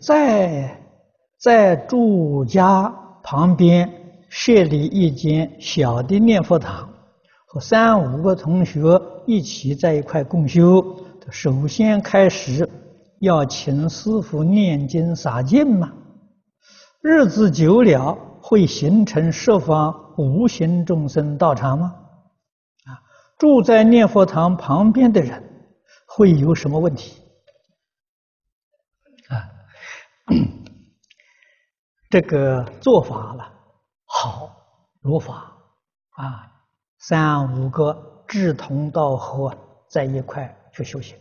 在在住家旁边设立一间小的念佛堂，和三五个同学一起在一块共修。首先开始要请师父念经洒净嘛，日子久了会形成十方无形众生道场吗？啊，住在念佛堂旁边的人会有什么问题？这个做法了，好如法啊，三五个志同道合在一块去修行，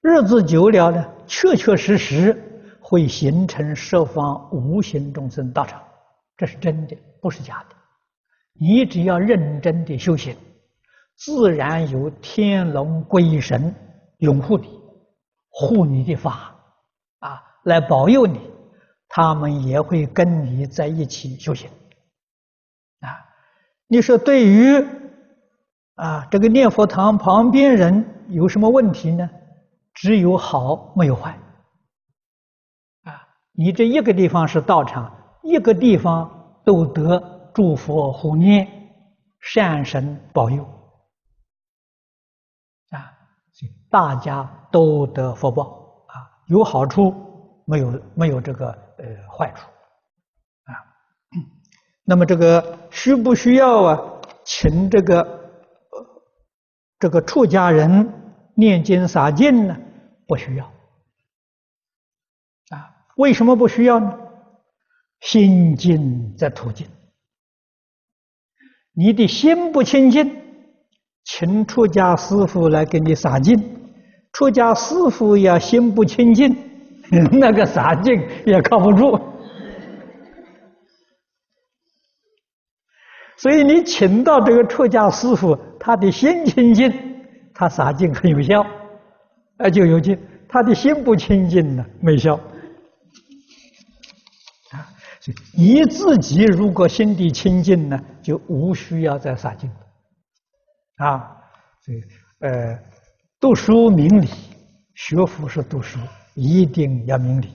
日子久了呢，确确实实会形成十方无形众生道场，这是真的，不是假的。你只要认真的修行，自然有天龙鬼神拥护你，护你的法。来保佑你，他们也会跟你在一起修行。啊，你说对于啊这个念佛堂旁边人有什么问题呢？只有好没有坏。啊，你这一个地方是道场，一个地方都得诸佛护念，善神保佑。啊，大家都得福报啊，有好处。没有没有这个呃坏处啊，那么这个需不需要啊？请这个这个出家人念经洒净呢？不需要啊？为什么不需要呢？心净则土净，你的心不清净，请出家师父来给你洒净，出家师父要心不清净。那个洒净也靠不住，所以你请到这个出家师父，他的心清净，他洒净很有效，啊就有劲；他的心不清净呢，没效。啊，所以你自己如果心地清净呢，就无需要再洒净。啊，所以呃，读书明理，学佛是读书。一定要明理。